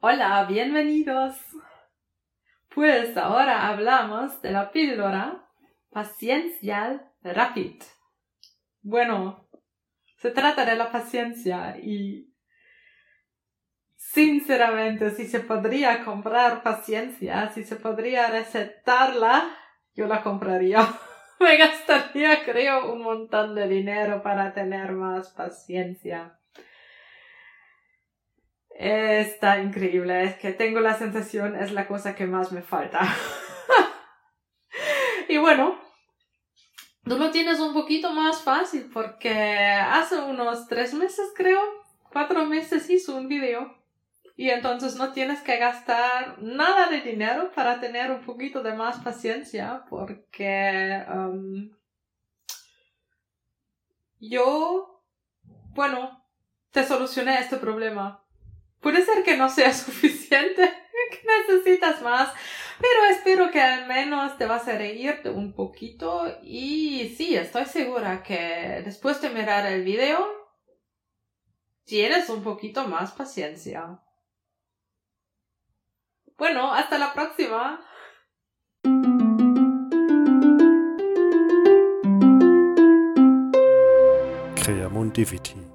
Hola, bienvenidos. Pues ahora hablamos de la píldora paciencial rapid. Bueno, se trata de la paciencia y sinceramente si se podría comprar paciencia, si se podría recetarla, yo la compraría. Me gastaría creo un montón de dinero para tener más paciencia. Está increíble, es que tengo la sensación, es la cosa que más me falta. y bueno, tú lo tienes un poquito más fácil porque hace unos tres meses creo, cuatro meses hizo un video y entonces no tienes que gastar nada de dinero para tener un poquito de más paciencia porque um, yo, bueno, te solucioné este problema Puede ser que no sea suficiente, que necesitas más, pero espero que al menos te vas a reírte un poquito y sí, estoy segura que después de mirar el video tienes un poquito más paciencia. Bueno, hasta la próxima. Creamundivici